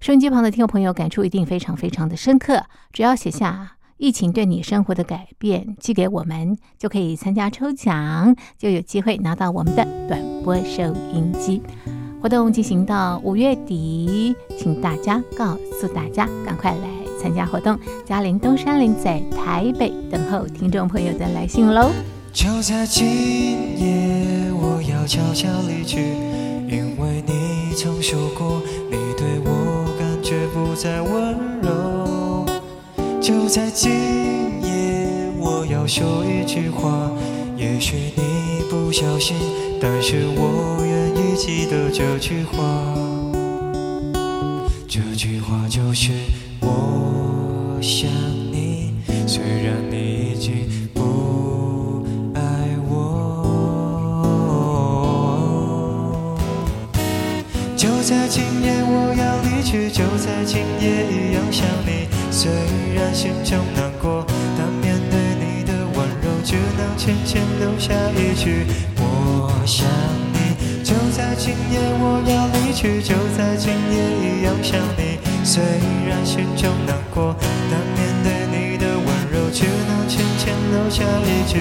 收音机旁的听众朋友，感触一定非常非常的深刻。只要写下疫情对你生活的改变，寄给我们，就可以参加抽奖，就有机会拿到我们的短波收音机。活动进行到五月底，请大家告诉大家，赶快来参加活动。嘉陵东山林在台北等候听众朋友的来信喽。就在今夜，我要悄悄离去，因为你曾说过，再温柔。就在今夜，我要说一句话，也许你不小心，但是我愿意记得这句话。这句话就是我想今夜一样想你，虽然心中难过，但面对你的温柔，只能浅浅留下一句我想你。就在今夜我要离去，就在今夜一样想你。虽然心中难过，但面对你的温柔，只能浅浅留下一句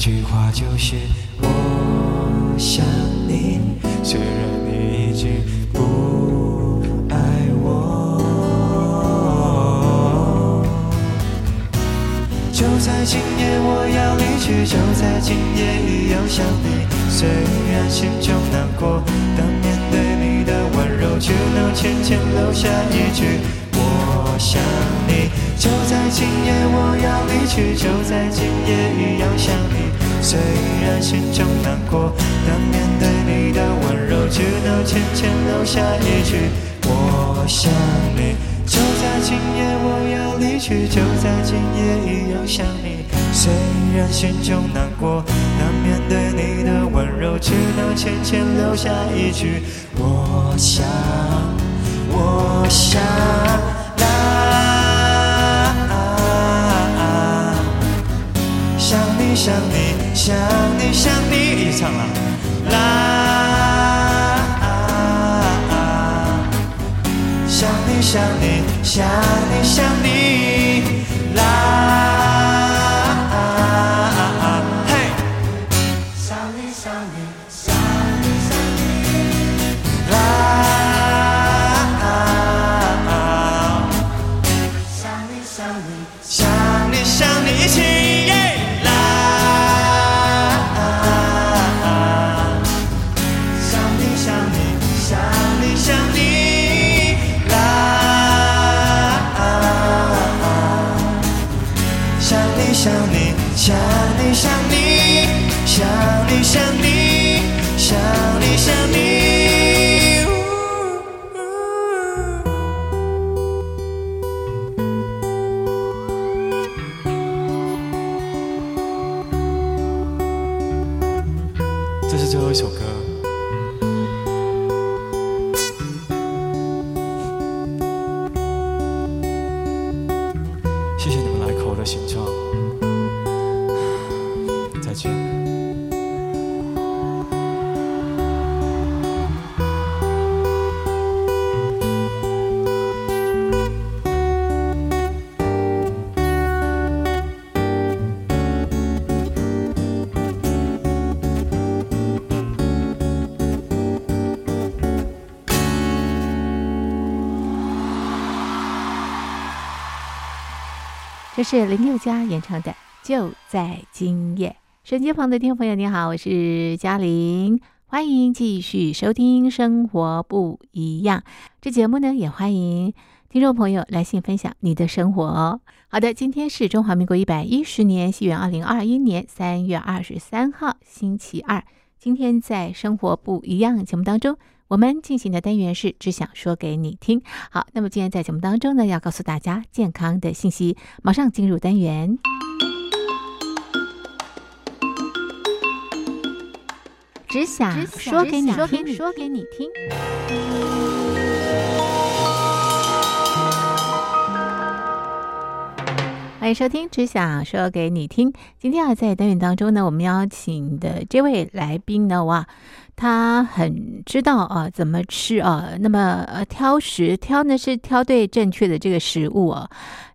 一句话就是我想你，虽然你已经不爱我。就在今夜我要离去，就在今夜一样想你。虽然心中难过，但面对你的温柔，只能浅浅留下一句我想你。就在今夜我要离去，就在今夜一样想你。虽然心中难过，但面对你的温柔，只能浅浅留下一句我想你。就在今夜我要离去，就在今夜一样想你。虽然心中难过，但面对你的温柔，只能浅浅留下一句我想，我想你想你想你想你，一起唱啊！啦，想你想你想你想你，啦，是林宥嘉演唱的《就在今夜》。手机旁的听众朋友，你好，我是嘉玲，欢迎继续收听《生活不一样》这节目呢，也欢迎听众朋友来信分享你的生活。好的，今天是中华民国一百一十年，西元二零二一年三月二十三号，星期二。今天在《生活不一样》节目当中，我们进行的单元是只想说给你听。好，那么今天在节目当中呢，要告诉大家健康的信息，马上进入单元。只想说给你听，说给你听。欢迎收听《只想说给你听》。今天啊，在单元当中呢，我们邀请的这位来宾呢，哇，他很知道啊怎么吃啊，那么呃挑食，挑呢是挑对正确的这个食物哦。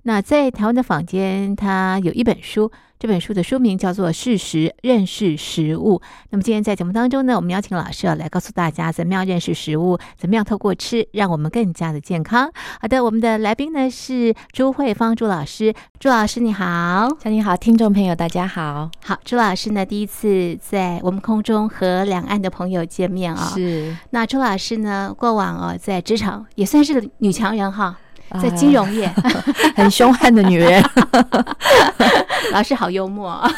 那在台湾的坊间，他有一本书这本书的书名叫做《事实认识食物》。那么今天在节目当中呢，我们邀请老师啊来告诉大家怎么样认识食物，怎么样透过吃让我们更加的健康。好的，我们的来宾呢是朱慧芳朱老师，朱老师你好，小你好，听众朋友大家好，好，朱老师呢第一次在我们空中和两岸的朋友见面啊、是那朱老师呢过往哦在职场也算是个女强人哈。在金融业，很凶悍的女人 老师好幽默啊。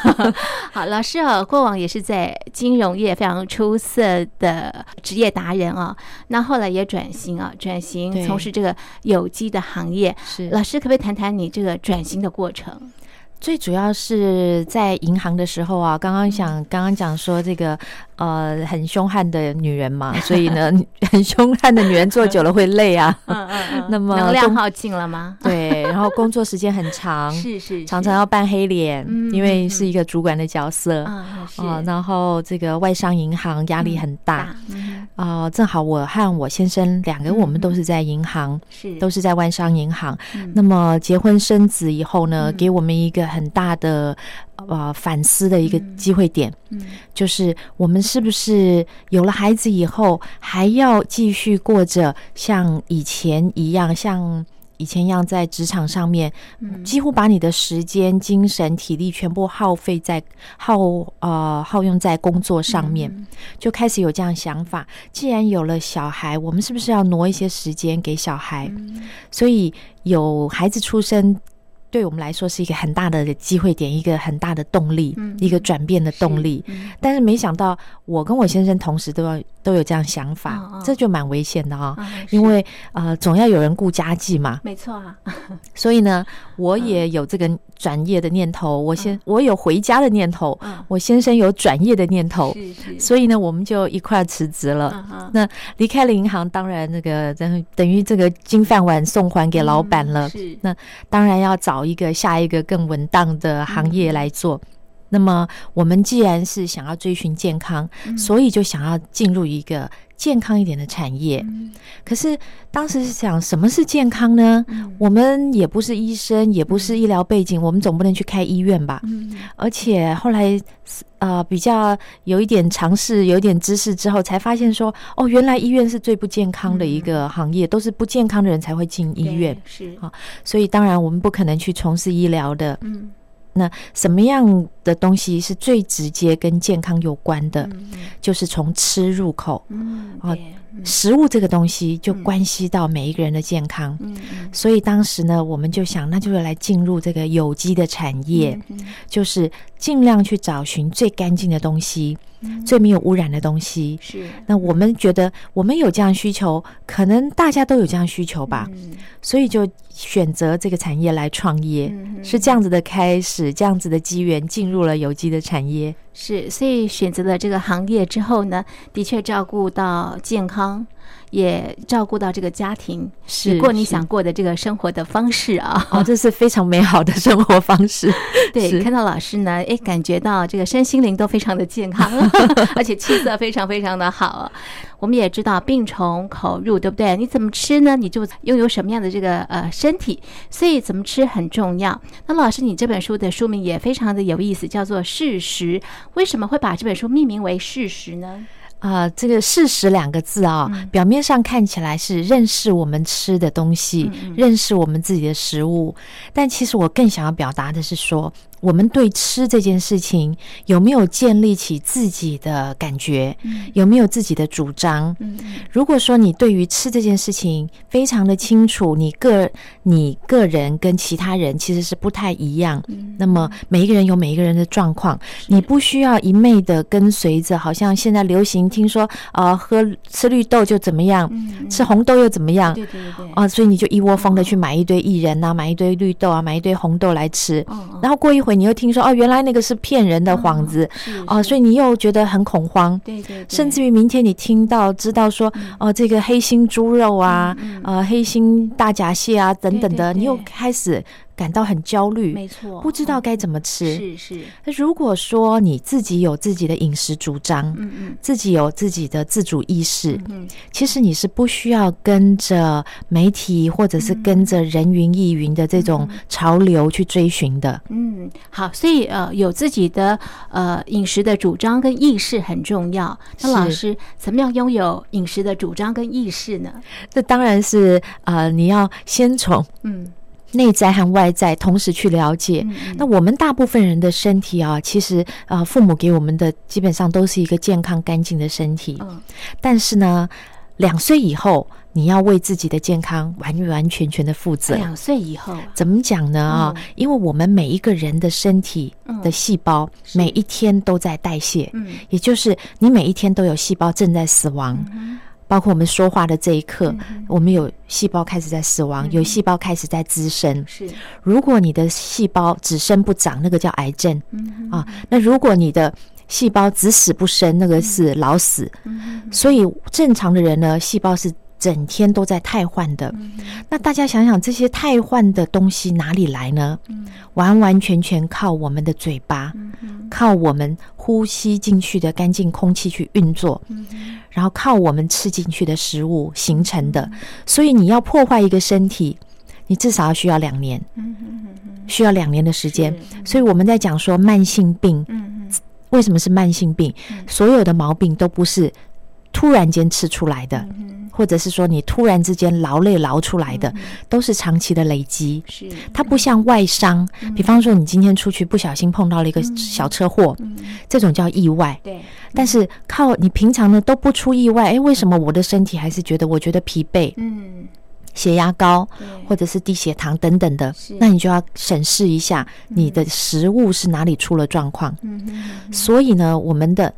好，老师啊，过往也是在金融业非常出色的职业达人啊。那后来也转型啊，转型从事这个有机的行业。是老师可不可以谈谈你这个转型的过程？最主要是在银行的时候啊，刚刚想刚刚讲说这个呃很凶悍的女人嘛，所以呢 很凶悍的女人坐久了会累啊，嗯嗯嗯。那么能量耗尽了吗？对，然后工作时间很长，是是，常常要扮黑脸，嗯因为是一个主管的角色。啊是。啊，然后这个外商银行压力很大啊，正好我和我先生两个我们都是在银行，是。都是在外商银行。嗯。那么结婚生子以后呢，嗯。给我们一个很大的呃反思的一个机会点，嗯。就是我们是不是有了孩子以后，还要继续过着像以前一样，像以前一样在职场上面，嗯几乎把你的时间、精神、体力全部耗费在耗呃耗用在工作上面，嗯就开始有这样想法。既然有了小孩，我们是不是要挪一些时间给小孩？嗯所以有孩子出生，对我们来说是一个很大的机会点，一个很大的动力，嗯一个转变的动力。嗯。但是没想到，我跟我先生同时都要都有这样想法，哦哦。这就蛮危险的啊、啊因为呃，总要有人顾家计嘛，没错啊，所以呢，我也有这个转业的念头，我先、我有回家的念头，嗯。我先生有转业的念头，是是。所以呢，我们就一块儿辞职了。嗯那离开了银行，当然那个等等于这个金饭碗送还给老板了。嗯是。那当然要找一个下一个更稳当的行业来做。那么我们既然是想要追寻健康，所以就想要进入一个健康一点的产业。嗯可是当时是想，什么是健康呢？嗯我们也不是医生，也不是医疗背景，我们总不能去开医院吧？嗯而且后来呃比较有一点尝试，有一点知识之后，才发现说，哦，原来医院是最不健康的一个行业，都是不健康的人才会进医院对，是啊所以当然我们不可能去从事医疗的。嗯那什么样的东西是最直接跟健康有关的？嗯。就是从吃入口，嗯啊食物这个东西就嗯关系到每一个人的健康。所以当时呢，我们就想，那就是来进入这个有机的产业，嗯就是尽量去找寻最干净的东西，嗯。最没有污染的东西。是。那我们觉得我们有这样需求，可能大家都有这样需求吧，嗯。所以就选择这个产业来创业，嗯。是这样子的开始，这样子的机缘进入了有机的产业。是，所以选择了这个行业之后呢，的确照顾到健康，也照顾到这个家庭，是过你想过的这个生活的方式啊。哦，这是非常美好的生活方式。对，看到老师呢，哎，感觉到这个身心灵都非常的健康，而且气色非常非常的好。我们也知道病从口入，对不对？你怎么吃呢？你就拥有什么样的这个呃身体，所以怎么吃很重要。那老师，你这本书的书名也非常的有意思，叫做《事实》。为什么会把这本书命名为《事实》呢？啊、这个“事实”两个字啊、嗯。表面上看起来是认识我们吃的东西，嗯嗯。认识我们自己的食物，但其实我更想要表达的是说，我们对吃这件事情有没有建立起自己的感觉，有没有自己的主张？嗯。如果说你对于吃这件事情非常的清楚，你个你个人跟其他人其实是不太一样。嗯。那么每一个人有每一个人的状况，你不需要一昧的跟随着，好像现在流行听说啊、呃喝吃绿豆就怎么样，嗯吃红豆又怎么样对对对，啊、所以你就一窝蜂的去买一堆薏仁啊，买一堆绿豆啊，买一堆红豆来吃。哦哦。然后过一会，你又听说哦，原来那个是骗人的幌子是哦，是所以你又觉得很恐慌。对对，对。甚至于明天你听到知道说，哦，这个黑心猪肉啊，嗯呃，黑心大闸蟹啊等等的，你又开始感到很焦虑，没错，不知道该怎么吃。是是，那如果说你自己有自己的饮食主张，嗯嗯自己有自己的自主意识，嗯其实你是不需要跟着媒体或者是跟着人云亦云的这种潮流去追寻的。嗯，好，所以呃，有自己的呃饮食的主张跟意识很重要。那老师怎么样拥有饮食的主张跟意识呢？这当然是呃，你要先从嗯内在和外在同时去了解。嗯那我们大部分人的身体啊，其实呃，父母给我们的基本上都是一个健康干净的身体。嗯但是呢，两岁以后，你要为自己的健康完完全全的负责。两岁以后啊，怎么讲呢？啊、嗯因为我们每一个人的身体嗯的细胞，每一天都在代谢，嗯也就是你每一天都有细胞正在死亡。包括我们说话的这一刻，嗯我们有细胞开始在死亡，有细胞开始在滋生。是如果你的细胞只生不长，那个叫癌症嗯啊。那如果你的细胞只死不生，那个是老死。嗯所以正常的人呢，细胞是整天都在汰换的。嗯。那大家想想，这些汰换的东西哪里来呢？嗯。完完全全靠我们的嘴巴，靠我们呼吸进去的干净空气去运作，嗯然后靠我们吃进去的食物形成的。所以你要破坏一个身体，你至少要需要两年，需要两年的时间。所以我们在讲说慢性病，嗯。为什么是慢性病？所有的毛病都不是突然间吃出来的，嗯或者是说你突然之间劳累劳出来的，都是长期的累积。是。它不像外伤，比方说你今天出去不小心碰到了一个小车祸，这种叫意外。对。但是靠你平常呢都不出意外，诶，为什么我的身体还是觉得我觉得疲惫、嗯。血压高或者是低血糖等等的？那你就要审视一下你的食物是哪里出了状况。嗯嗯所以呢，我们的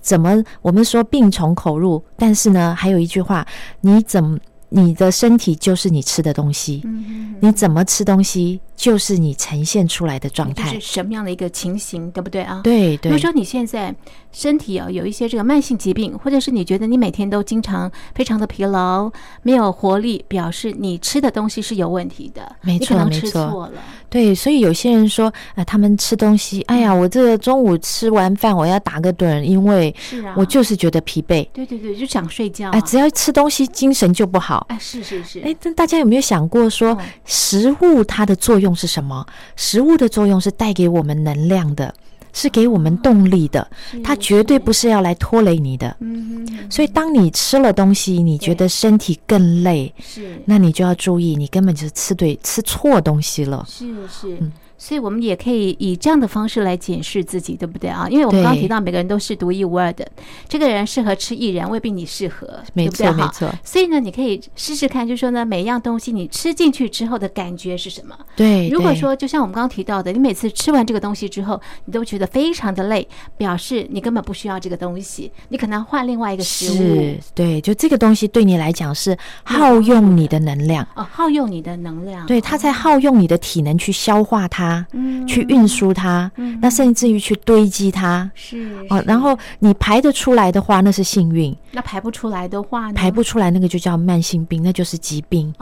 怎么我们说病从口入，但是呢，还有一句话，你怎么你的身体就是你吃的东西，嗯你怎么吃东西就是你呈现出来的状态就是。什么样的一个情形，对不对啊？。对对比如，说你现在身体啊有一些这个慢性疾病，或者是你觉得你每天都经常非常的疲劳、没有活力，表示你吃的东西是有问题的，没错没错。对，所以有些人说，啊，他们吃东西，哎呀，我这个中午吃完饭我要打个盹，因为我就是觉得疲惫。对对对，就想睡觉、啊。哎，只要吃东西精神就不好。哎，是是是，哎，但大家有没有想过说嗯，食物它的作用是什么？食物的作用是带给我们能量的，是给我们动力的，它绝对不是要来拖累你的。嗯，所以，当你吃了东西，你觉得身体更累，是那你就要注意，你根本就是吃对吃错东西了。是是。嗯所以，我们也可以以这样的方式来检视自己，对不对啊？因为我们刚刚提到，每个人都是独一无二的，这个人适合吃薏仁，未必你适合，没对不对？没错。所以呢，你可以试试看，就是说呢，每一样东西你吃进去之后的感觉是什么？对，如果说就像我们刚刚提到的，你每次吃完这个东西之后，你都觉得非常的累，表示你根本不需要这个东西，你可能换另外一个食物，对，就这个东西对你来讲是耗用你的能量，哦，耗用你的能量，对，它在耗用你的体能去消化它，嗯去运输它，那甚至于去堆积它。是哦，然后你排得出来的话，那是幸运；那排不出来的话呢？排不出来，那个就叫慢性病，那就是疾病。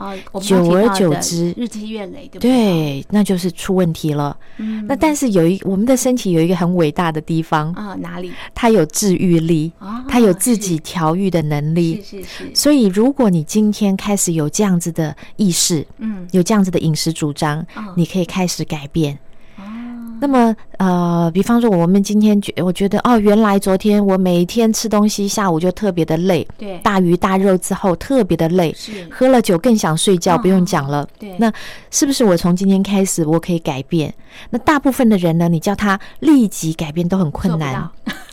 久而久之日积月累，对不对？对，那就是出问题了。嗯那但是有一我们的身体有一个很伟大的地方，啊，哪里？它有治愈力，哦它有自己调愈的能力。是是是，所以，如果你今天开始有这样子的意识，嗯，有这样子的饮食主张，哦你可以开始改变。哦，那么，呃，比方说，我们今天觉，我觉得，哦，原来昨天我每天吃东西，下午就特别的累，对，大鱼大肉之后特别的累，是，喝了酒更想睡觉，哦不用讲了。对，那是不是我从今天开始我可以改变？那大部分的人呢，你叫他立即改变都很困难，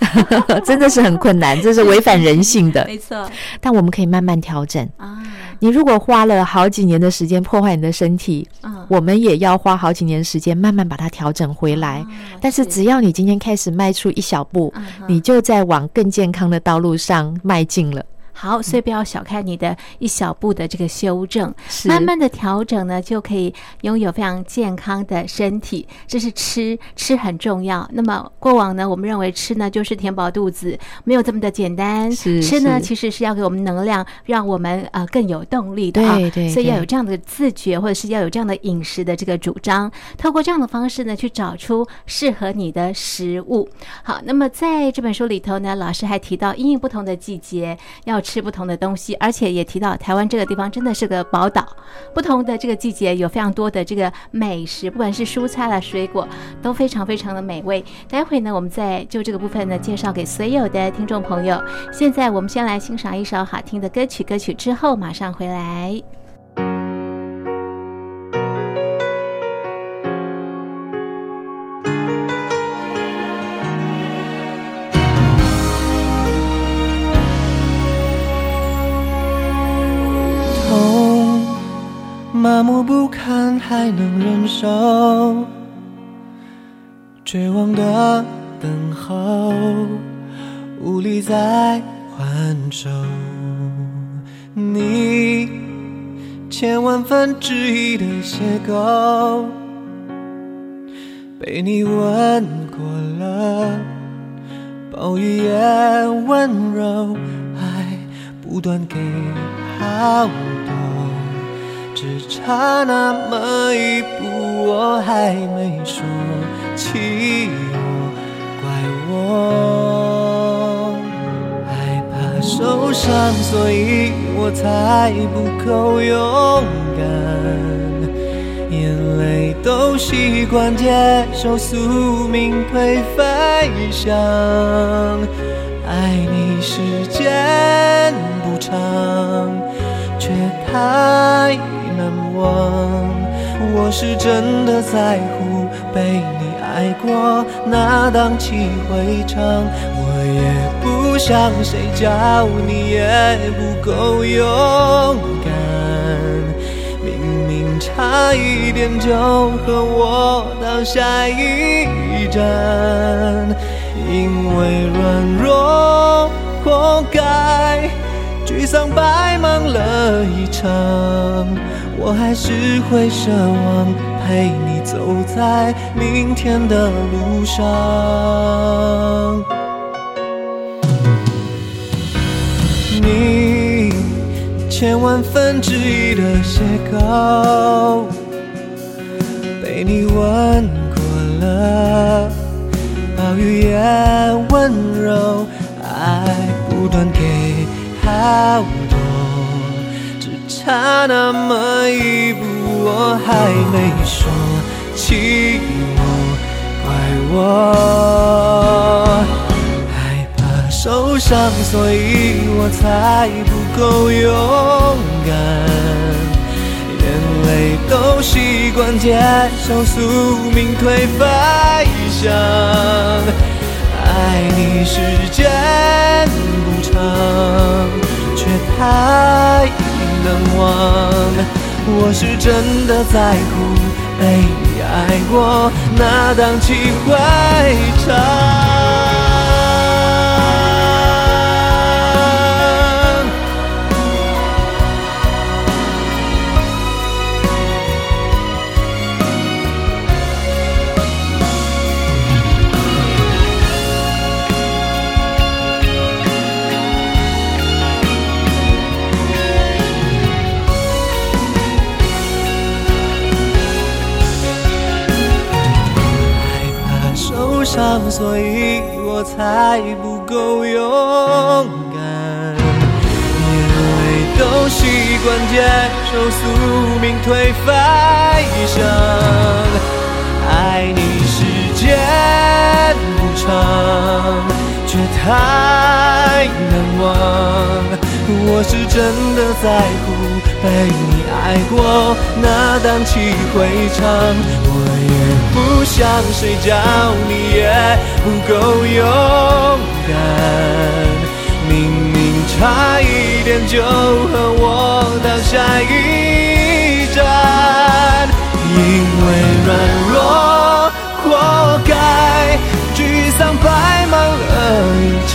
真的是很困难，这是违反人性的。没错。但我们可以慢慢调整。啊，你如果花了好几年的时间破坏你的身体，嗯，我们也要花好几年时间慢慢把它调整回来。啊但是只要你今天开始迈出一小步，嗯你就在往更健康的道路上迈进了。好，所以不要小看你的一小步的这个修正，是慢慢的调整呢，就可以拥有非常健康的身体。这是吃，吃很重要。那么过往呢，我们认为吃呢就是填饱肚子，没有这么的简单。是吃呢其实是要给我们能量，让我们呃更有动力的啊。对对所以要有这样的自觉，或者是要有这样的饮食的这个主张，透过这样的方式呢，去找出适合你的食物。好，那么在这本书里头呢，老师还提到，因应不同的季节要吃不同的东西，而且也提到台湾这个地方真的是个宝岛，不同的这个季节有非常多的这个美食，不管是蔬菜啦、水果，都非常非常的美味。待会呢，我们再就这个部分呢，介绍给所有的听众朋友。现在我们先来欣赏一首好听的歌曲，歌曲之后马上回来。麻木不堪还能忍受，绝望的等候，无力再还手。你千万分之一的邂逅，被你吻过了，暴雨也温柔，爱不断给好，只差那么一步，我还没说，气我，怪我，害怕受伤，所以我才不够勇敢。眼泪都习惯接受宿命推飞翔，爱你时间不长，却太难忘。我是真的在乎被你爱过，那荡气回肠。我也不想谁叫你也不够勇敢。明明差一点就和我到下一站，因为软弱活该，沮丧白忙了一场，我还是会奢望陪你走在明天的路上。你千万分之一的邂逅，被你吻过了，暴雨也温柔，爱不断给好，差那么一步，我还没说，气我，怪我。害怕受伤，所以我才不够勇敢。眼泪都习惯接受宿命推飞翔，爱你时间不长，却太难忘。我是真的在乎被你爱过，那荡气回肠。伤，所以我才不够勇敢。眼泪都习惯接受宿命推飞翔，爱你时间不长，却太难忘。我是真的在乎被你爱过，那荡气回肠。我也不想谁叫你也不够勇敢。明明差一点就和我到下一站，因为软弱活该，沮丧白忙了一场。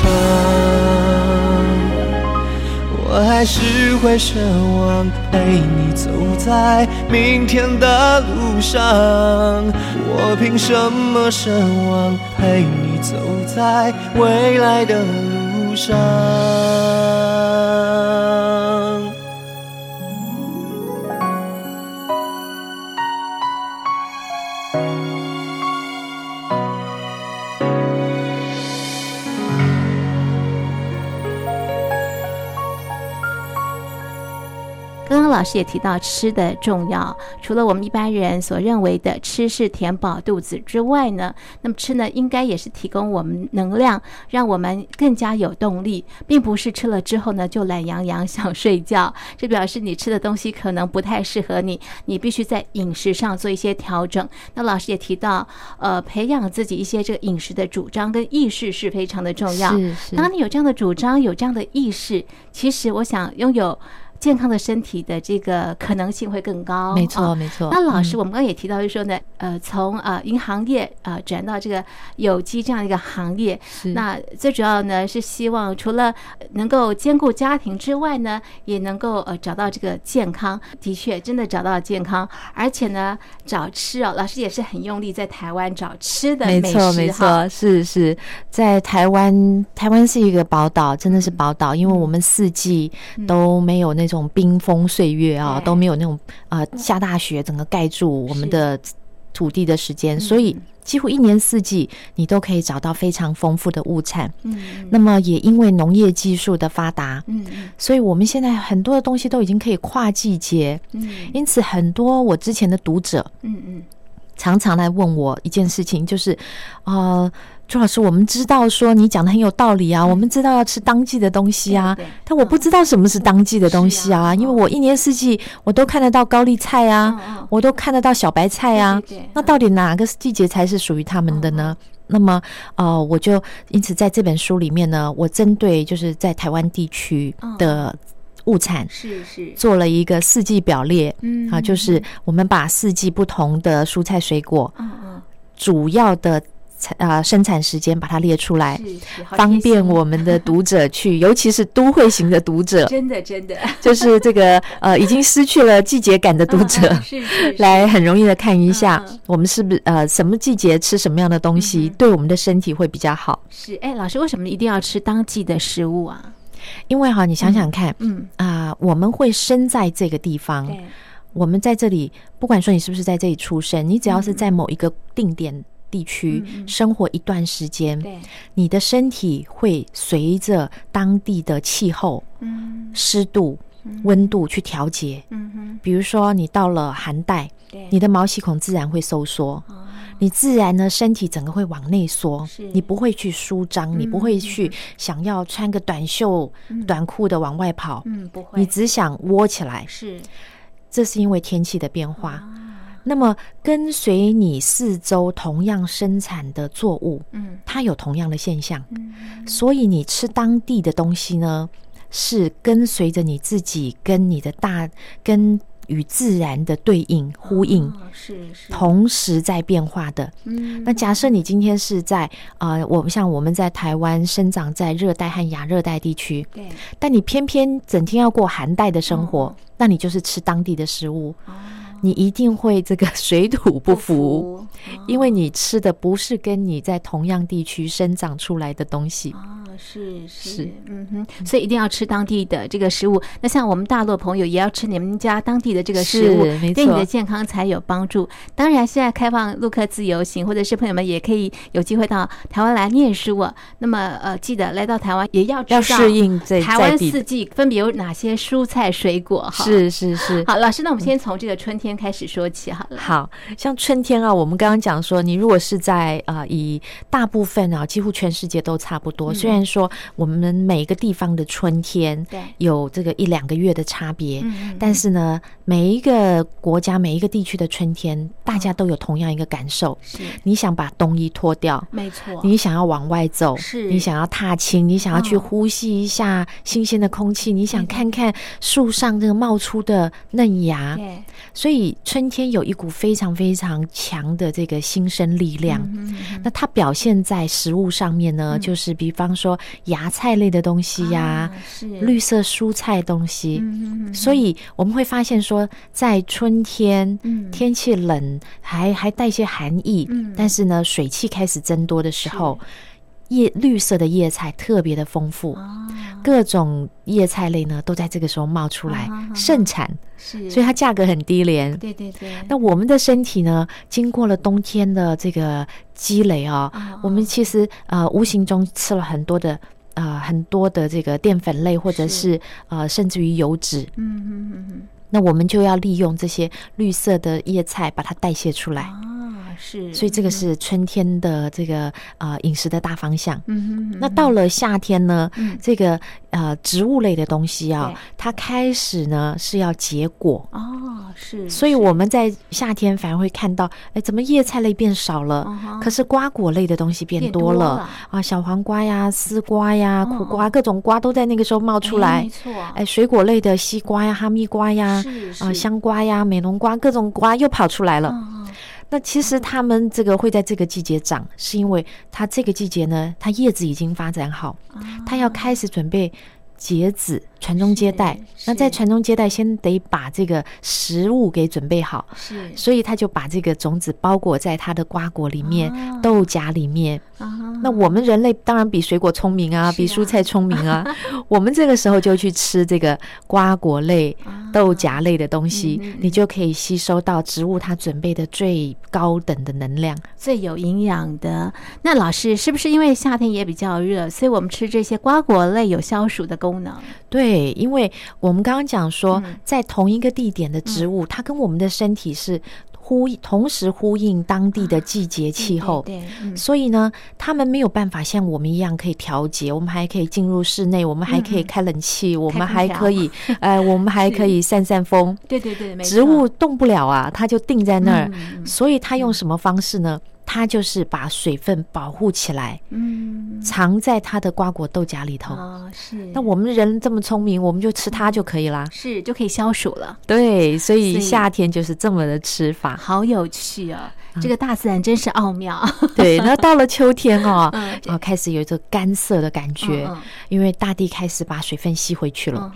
还是会奢望陪你走在明天的路上。我凭什么奢望陪你走在未来的路上？老师也提到吃的重要，除了我们一般人所认为的吃是填饱肚子之外呢，那么吃呢应该也是提供我们能量，让我们更加有动力，并不是吃了之后呢就懒洋洋想睡觉。这表示你吃的东西可能不太适合你，你必须在饮食上做一些调整。那老师也提到，呃，培养自己一些这个饮食的主张跟意识是非常的重要。是是当你有这样的主张，有这样的意识，其实我想拥有。健康的身体的这个可能性会更高，没错啊没错。那老师，嗯。我们刚刚也提到，就是说呢，呃，从呃银行业呃转到这个有机这样一个行业，是。那最主要呢是希望除了能够兼顾家庭之外呢，也能够呃找到这个健康。的确，真的找到健康，而且呢，找吃哦，老师也是很用力在台湾找吃的美食没错，没错，是是，在台湾，台湾是一个宝岛，真的是宝岛，因为我们四季都没有那种冰封岁月啊，都没有那种呃下大雪整个盖住我们的土地的时间，所以几乎一年四季你都可以找到非常丰富的物产。嗯。那么也因为农业技术的发达，嗯嗯。所以我们现在很多的东西都已经可以跨季节，嗯。因此很多我之前的读者嗯嗯。常常来问我一件事情，就是，呃，朱老师，我们知道说你讲的很有道理啊，我们知道要吃当季的东西啊对对，但我不知道什么是当季的东西是啊啊，因为我一年四季我都看得到高丽菜啊我都看得到小白菜啊那到底哪个季节才是属于他们的呢？那么，呃，我就因此在这本书里面呢，我针对就是在台湾地区的物产是是。做了一个四季表列，嗯啊，就是我们把四季不同的蔬菜水果嗯嗯。主要的产啊生产时间把它列出来，方便我们的读者去，尤其是都会型的读者，真的真的。就是这个呃已经失去了季节感的读者 来很容易的看一下我们是不是呃什么季节吃什么样的东西，对我们的身体会比较好。是哎，老师为什么一定要吃当季的食物啊？因为哈，你想想看，嗯，啊、我们会生在这个地方，我们在这里，不管说你是不是在这里出生，你只要是在某一个定点地区生活一段时间，对，你的身体会随着当地的气候、嗯。湿度、温度去调节。嗯哼，比如说，你到了寒带，你的毛细孔自然会收缩，哦。你自然呢身体整个会往内缩，你不会去舒张，你不会去想要穿个短袖、短裤的往外跑，嗯不会，你只想窝起来。是。这是因为天气的变化。啊那么，跟随你四周同样生产的作物，嗯。它有同样的现象，嗯。所以你吃当地的东西呢，是跟随着你自己跟你的大跟与自然的对应呼应，哦是是。同时在变化的。嗯。那假设你今天是在呃，我们像我们在台湾生长在热带和亚热带地区，对。但你偏偏整天要过寒带的生活，嗯。那你就是吃当地的食物，哦你一定会这个 水土不服，哦因为你吃的不是跟你在同样地区生长出来的东西。啊，是是是，嗯哼，所以一定要吃当地的这个食物。那像我们大陆朋友也要吃你们家当地的这个食物，对你的健康才有帮助。当然，现在开放陆客自由行，或者是朋友们也可以有机会到台湾来念书啊。那么呃，记得来到台湾也要适应这台湾四季分别有哪些蔬菜水果哈。是是是。好，老师，那我们先从这个春天开始说起好了。好像春天啊，我们刚刚讲说，你如果是在呃，以大部分啊，几乎全世界都差不多。虽然说我们每个地方的春天对。有这个一两个月的差别，但是呢，每一个国家、每一个地区的春天，大家都有同样一个感受：是。你想把冬衣脱掉，没错，你想要往外走，是。你想要踏青，你想要去嗯。呼吸一下新鲜的空气，你想看看树上这个冒出的嫩芽，对。所以以春天有一股非常非常强的这个新生力量。那它表现在食物上面呢，就是比方说芽菜类的东西呀，是。绿色蔬菜东西。所以我们会发现说，在春天，嗯。天气冷，还还带些寒意，嗯。但是呢，水汽开始增多的时候，叶绿色的叶菜特别的丰富，啊，各种叶菜类呢都在这个时候冒出来，啊啊啊盛产，是，所以它价格很低廉。对对对，那我们的身体呢，经过了冬天的这个积累啊、啊我们其实呃无形中吃了很多的呃很多的这个淀粉类，或者是是。呃甚至于油脂，嗯嗯嗯嗯那我们就要利用这些绿色的叶菜把它代谢出来。啊是，所以这个是春天的这个呃饮食的大方向。嗯哼，那到了夏天呢，嗯这个呃植物类的东西啊，它开始呢是要结果。哦是，所以我们在夏天反而会看到，哎，怎么叶菜类变少了，嗯可是瓜果类的东西变变多了啊，小黄瓜呀、丝瓜呀、嗯苦瓜，各种瓜都在那个时候冒出来哎没。错，哎，水果类的西瓜呀、哈密瓜呀、是啊香瓜呀、美浓瓜，各种瓜又跑出来了。嗯那其实它们这个会在这个季节长，是因为它这个季节呢，它叶子已经发展好，它要开始准备结籽、传宗接代。那在传宗接代，先得把这个食物给准备好，是所以他就把这个种子包裹在他的瓜果里面、啊豆荚里面。啊那我们人类当然比水果聪明啊，啊比蔬菜聪明啊。我们这个时候就去吃这个瓜果类、豆荚类的东西，嗯嗯嗯你就可以吸收到植物它准备的最高等的能量。最有营养的。那老师是不是因为夏天也比较热，所以我们吃这些瓜果类有消暑的功能？对，因为我们刚刚讲说，嗯。在同一个地点的植物，它跟我们的身体是呼同时呼应当地的季节气候。啊对，对嗯。所以呢，他们没有办法像我们一样可以调节，我们还可以进入室内，我们还可以开冷气，我们还可以，呃，我们还可以散散风。对对对，没错。植物动不了啊，它就定在那儿，所以它用什么方式呢？它就是把水分保护起来，嗯，藏在它的瓜果豆荚里头。哦是，那我们人这么聪明，我们就吃它就可以啦。是就可以消暑了。对，所以夏天就是这么的吃法。好有趣哦！嗯这个大自然真是奥妙。对，那到了秋天哦，嗯啊，开始有一种干涩的感觉，因为大地开始把水分吸回去了。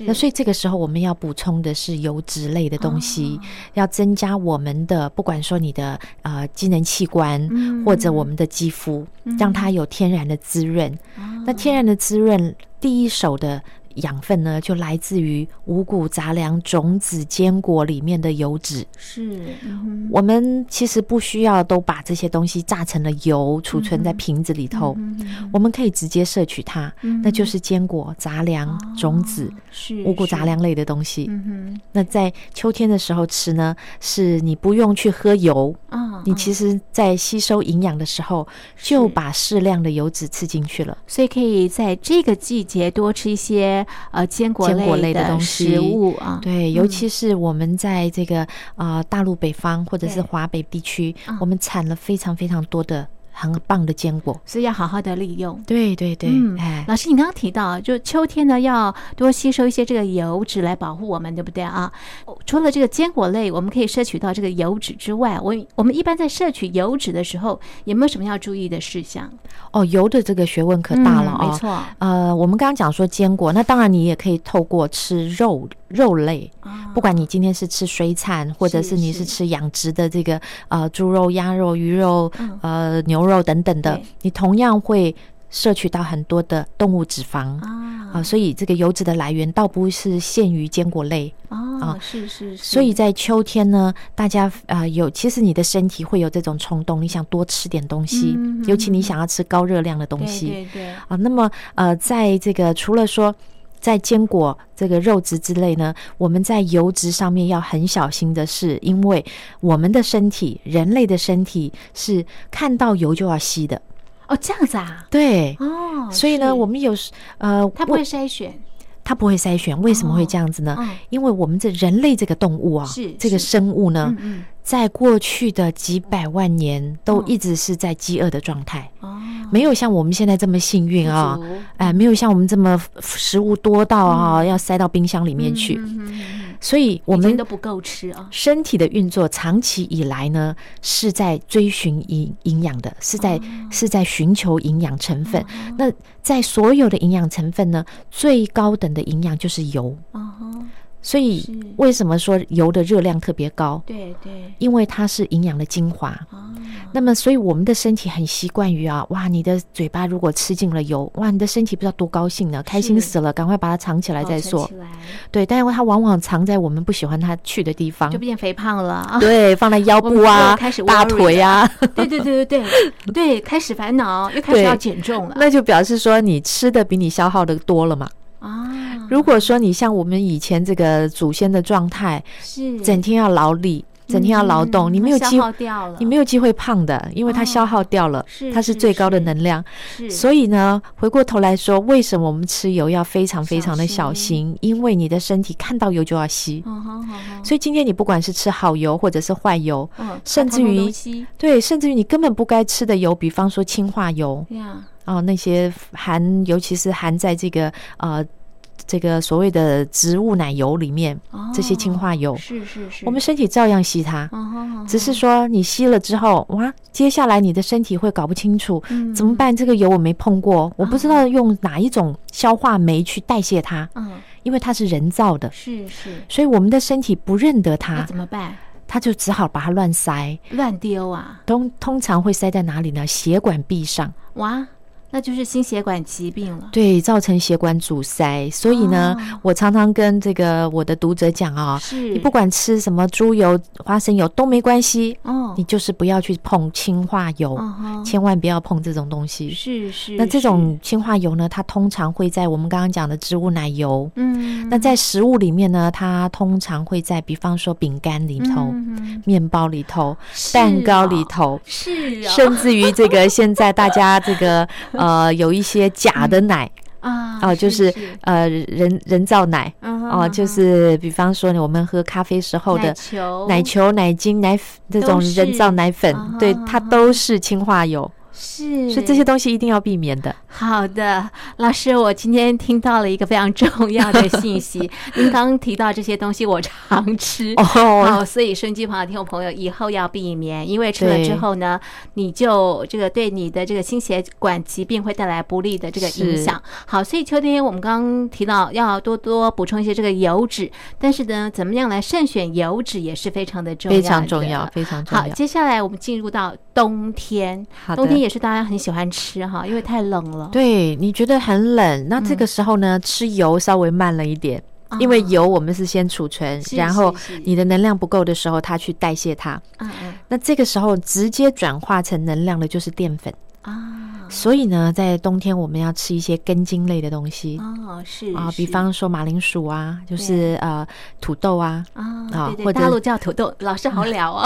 那所以这个时候我们要补充的是油脂类的东西，哦要增加我们的不管说你的呃机能器官、嗯或者我们的肌肤，让它有天然的滋润。哦那天然的滋润，第一手的。养分呢，就来自于五谷杂粮、种子、坚果里面的油脂。是，嗯我们其实不需要都把这些东西榨成了油，储存在瓶子里头。嗯我们可以直接摄取它，嗯那就是坚果、杂粮、种子、是五谷杂粮类的东西。嗯那在秋天的时候吃呢，是你不用去喝油，你其实实在吸收营养的时候，就把适量的油脂吃进去了。所以可以在这个季节多吃一些呃坚果坚果类的的东西食物啊。对，尤其是我们在这个呃大陆北方或者是华北地区嗯，我们产了非常非常多的很棒的坚果。所以要好好的利用。对对对，嗯哎，老师，你刚刚提到，就秋天呢，要多吸收一些这个油脂来保护我们，对不对啊？除了这个坚果类，我们可以摄取到这个油脂之外，我我们一般在摄取油脂的时候，有没有什么要注意的事项？哦，油的这个学问可大了啊、嗯没错，呃，我们刚刚讲说坚果，那当然你也可以透过吃肉肉类，啊不管你今天是吃水产，或者是是你是是吃养殖的这个呃猪肉、鸭肉、鱼肉、嗯呃牛肉等等的，你同样会摄取到很多的动物脂肪。啊。啊、所以这个油脂的来源倒不是限于坚果类。哦啊，是是是，所以在秋天呢，大家呃有，其实你的身体会有这种冲动，你想多吃点东西，尤其你想要吃高热量的东西。对对，啊，那么呃，在这个除了说在坚果这个肉质之类呢，我们在油脂上面要很小心的是，因为我们的身体，人类的身体是看到油就要吸的，哦，这样子啊，对。哦，所以呢，我们有时呃，它不会筛选，它不会筛选，为什么会这样子呢？嗯。因为我们这人类这个动物啊是，这个生物呢，嗯嗯，在过去的几百万年都嗯一直是在饥饿的状态，哦，没有像我们现在这么幸运啊哎，没有像我们这么食物多到啊，要塞到冰箱里面去。所以我们都不够吃啊。身体的运作长期以来呢，是在追寻营营养的，是在、哦是在寻求营养成分。那在所有的营养成分呢，最高等的营养就是油。哦吼，所以为什么说油的热量特别高？对对，因为它是营养的精华。哦，那么，所以我们的身体很习惯于啊，哇，你的嘴巴如果吃进了油，哇，你的身体不知道多高兴呢，开心死了，赶快把它藏起来再说。对，但是它往往藏在我们不喜欢它去的地方。就，变肥胖了。啊。对，放在腰部啊开始、大腿啊，对对对对对。对，开始烦恼，又开始要减重了。那就表示说你吃的比你消耗的多了嘛。啊。如果说你像我们以前这个祖先的状态，是。整天要劳力，整天要劳动，嗯你没有机会你没有机会胖的，因为它哦消耗掉了，是它是是最高的能量。所以呢，回过头来说，为什么我们吃油要非常非常的小小心？因为你的身体看到油就要吸。所以今天你不管是吃好油或者是坏油，嗯，甚至于对，甚至于你根本不该吃的油，比方说氢化油。呀，啊、那些含，尤其是含在这个呃这个所谓的植物奶油里面，这些氢化油哦，是是是，我们身体照样吸它。只是说你吸了之后，哇，接下来你的身体会搞不清楚、嗯怎么办？这个油我没碰过，我不知道用哪一种消化酶去代谢它，嗯，因为它是人造的，是是，所以我们的身体不认得那它，怎么办？它就只好把它乱塞。乱丢啊！通通常会塞在哪里呢？血管壁上，哇，那就是心血管疾病了。对，造成血管阻塞。所以呢，哦我常常跟这个我的读者讲啊、是你不管吃什么猪油、花生油都没关系，哦，你就是不要去碰氢化油，千万不要碰这种东西。是是，那这种氢化油呢，它通常会在我们刚刚讲的植物奶油。嗯，那在食物里面呢，它通常会在，比方说饼干里头、面包里头、是蛋糕哦里头，是啊甚至于这个现在大家这个 呃有一些假的奶啊哦、就是呃人人造奶哦、哦就是比方说我们喝咖啡时候的球。奶球、奶精、奶粉这种人造奶粉啊，对它都是氢化油，是，所以这些东西一定要避免的。好的，老师，我今天听到了一个非常重要的信息。您刚刚提到这些东西，我常吃哦好，所以顺机旁的听众朋友以后要避免，因为吃了之后呢，你就这个对你的这个心血管疾病会带来不利的这个影响。好，所以秋天我们刚刚提到要多多补充一些这个油脂，但是呢，怎么样来慎选油脂也是非常的重要非，常重要，非常重好，要。接下来我们进入到冬天，好的冬天也是大家很喜欢吃哈，因为太冷了。对你觉得很冷，那这个时候呢，吃油稍微慢了一点。因为油我们是先储存，然后你的能量不够的时候，它去代谢它。嗯嗯那这个时候直接转化成能量的就是淀粉。啊，所以呢，在冬天我们要吃一些根茎类的东西。哦是啊，比方说马铃薯啊，就是呃土豆啊，啊者大陆叫土豆，老师好了哦，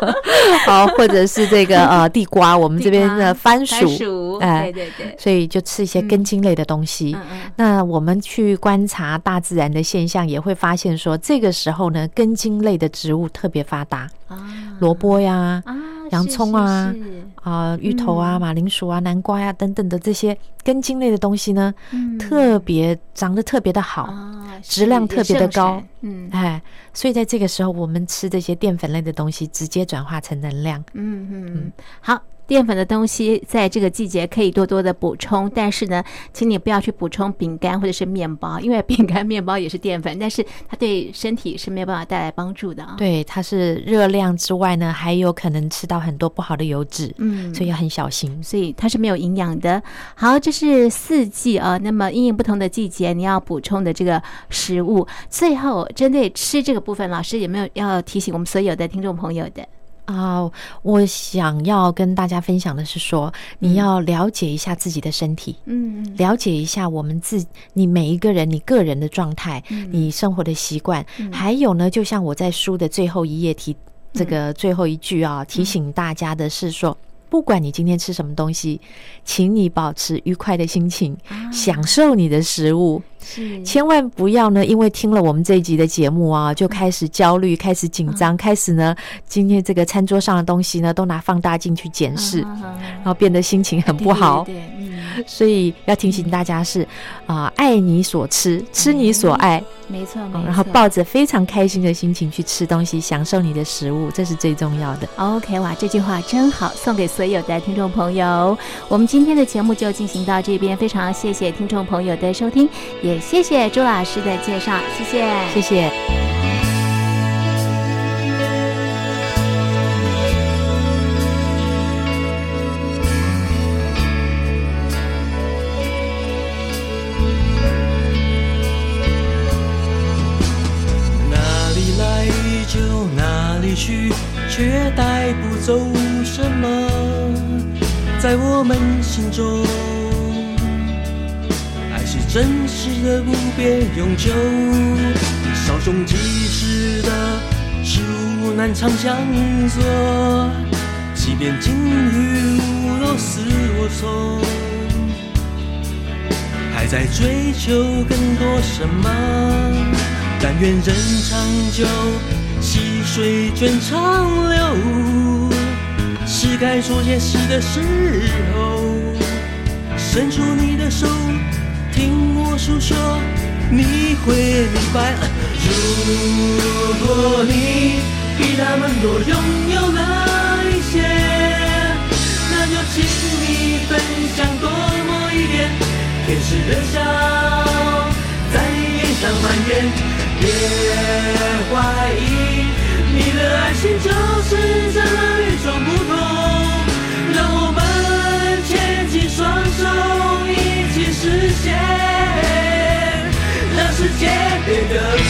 好，或者是这个呃 地瓜，我们这边的番薯，番薯，哎对对对，所以就吃一些根茎类的东西。那我们去观察大自然的现象，也会发现说，这个时候呢，根茎类的植物特别发达，啊。萝卜呀、啊，洋葱啊啊、芋头啊、嗯。马铃薯啊、南瓜呀、等等的这些根茎类的东西呢，嗯。特别长得特别的好，啊，质量特别的高嗯。哎，所以在这个时候，我们吃这些淀粉类的东西，直接转化成能量。嗯嗯。嗯，好。淀粉的东西在这个季节可以多多的补充，但是呢，请你不要去补充饼干或者是面包，因为饼干、面包也是淀粉，但是它对身体是没有办法带来帮助的啊。，对，它是热量之外呢，还有可能吃到很多不好的油脂，嗯所以要很小心。所以它是没有营养的。好，这是四季啊，那么因应不同的季节，你要补充的这个食物。最后，针对吃这个部分，老师有没有要提醒我们所有的听众朋友的？啊、我想要跟大家分享的是说，你嗯。要了解一下自己的身体，嗯了解一下我们自你每一个人你个人的状态，嗯。你生活的习惯，嗯。还有呢，就像我在书的最后一页提这嗯。个最后一句啊，提醒大家的是说。不管你今天吃什么东西，请你保持愉快的心情，啊。享受你的食物。是千万不要呢，因为听了我们这一集的节目啊，就开始焦虑、开始紧张、开始呢，今天这个餐桌上的东西呢，都拿放大镜去检视，啊然后变得心情很不好。对对对嗯所以要提醒大家是啊、爱你所吃，吃你所爱，没错，没错。哦然后抱着非常开心的心情去吃东西，享受你的食物，这是最重要的。OK，哇，这句话真好，送给所有的听众朋友。我们今天的节目就进行到这边，非常谢谢听众朋友的收听，也谢谢朱老师的介绍，谢谢，谢谢。哪里来就哪里去，却带不走什么。在我们心中，真实的，不变永久。稍纵即逝的事物难长相锁，即便境遇如若死我从。还在追求更多什么？但愿人长久，细水卷长流。是该做些事的时候，伸出你的手，听我诉说，你会明白。如果你比他们多拥有了一些，那就请你分享多么一点。天使的笑在脸上蔓延。别怀疑，你的爱情就是这么与众不同。让我们牵起双手，实现，让世界变得美。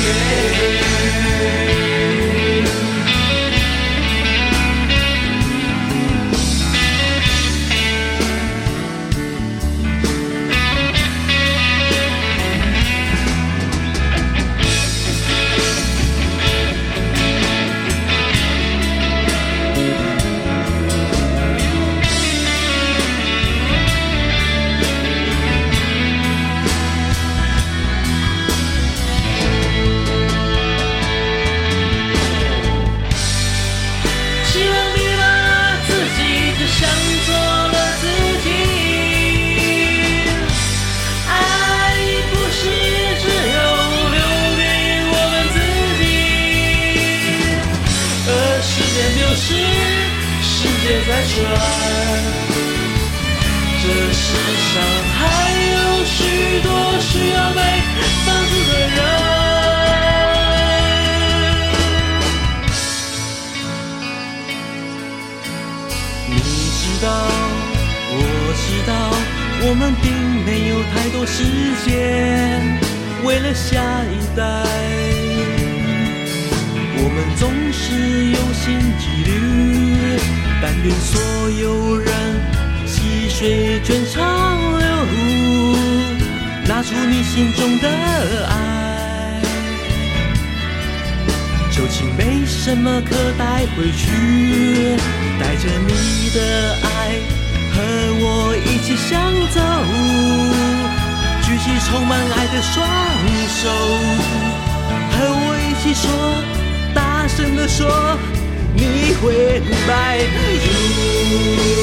白。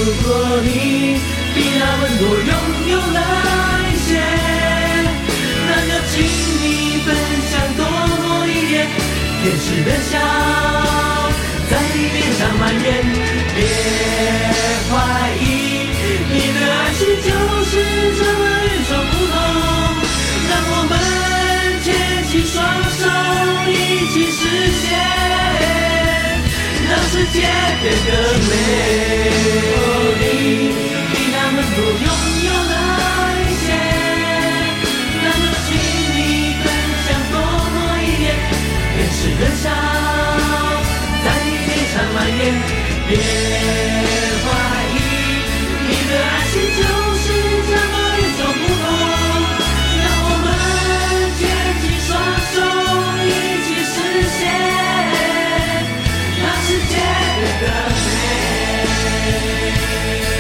如果你比他们多拥有了一些，那就请你分享多一点。天使的笑在你脸上蔓延，别怀疑，你的爱情就是这么与众不同。让我们牵起双手，一起实现，世界变得美。哦，你比他们多拥有了一些，那就请你分享多么一点。天使的笑在脸上蔓延，别怀疑，你的爱情就美。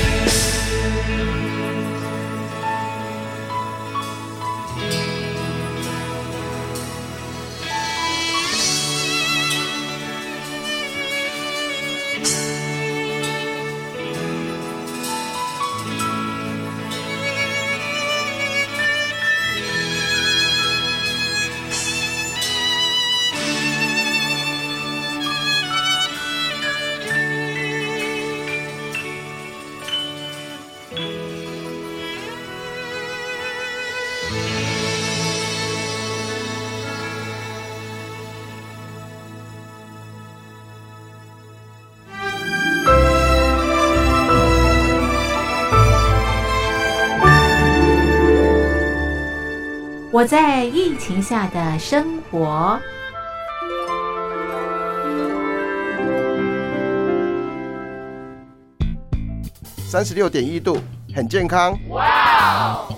我在疫情下的生活，三十六点一度，很健康。Wow。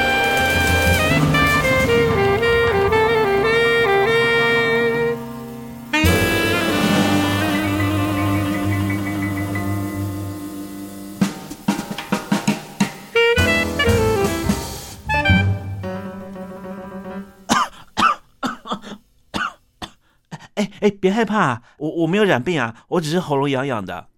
哎，别害怕，我我没有染病啊，我只是喉咙痒痒的。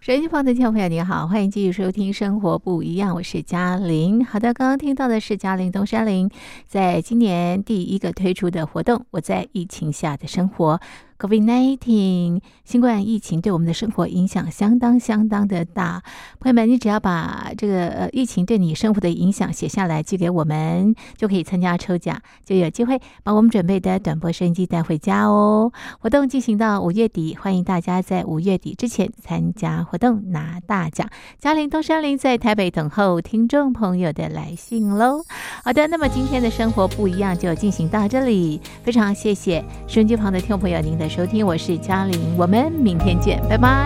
手机旁的听众朋友，你好，欢迎继续收听《生活不一样》，我是嘉玲。好的，刚刚听到的是嘉玲东山林在今年第一个推出的活动《我在疫情下的生活》。COVID-19 新冠疫情对我们的生活影响相当相当的大，朋友们，你只要把这个呃疫情对你生活的影响写下来寄给我们，就可以参加抽奖，就有机会把我们准备的短波收音机带回家哦。活动进行到五月底，欢迎大家在五月底之前参加活动拿大奖。嘉玲东山林在台北等候听众朋友的来信喽。好的，那么今天的生活不一样就进行到这里，非常谢谢收音机旁的听众朋友您的收听，我是嘉玲，我们明天见，拜拜。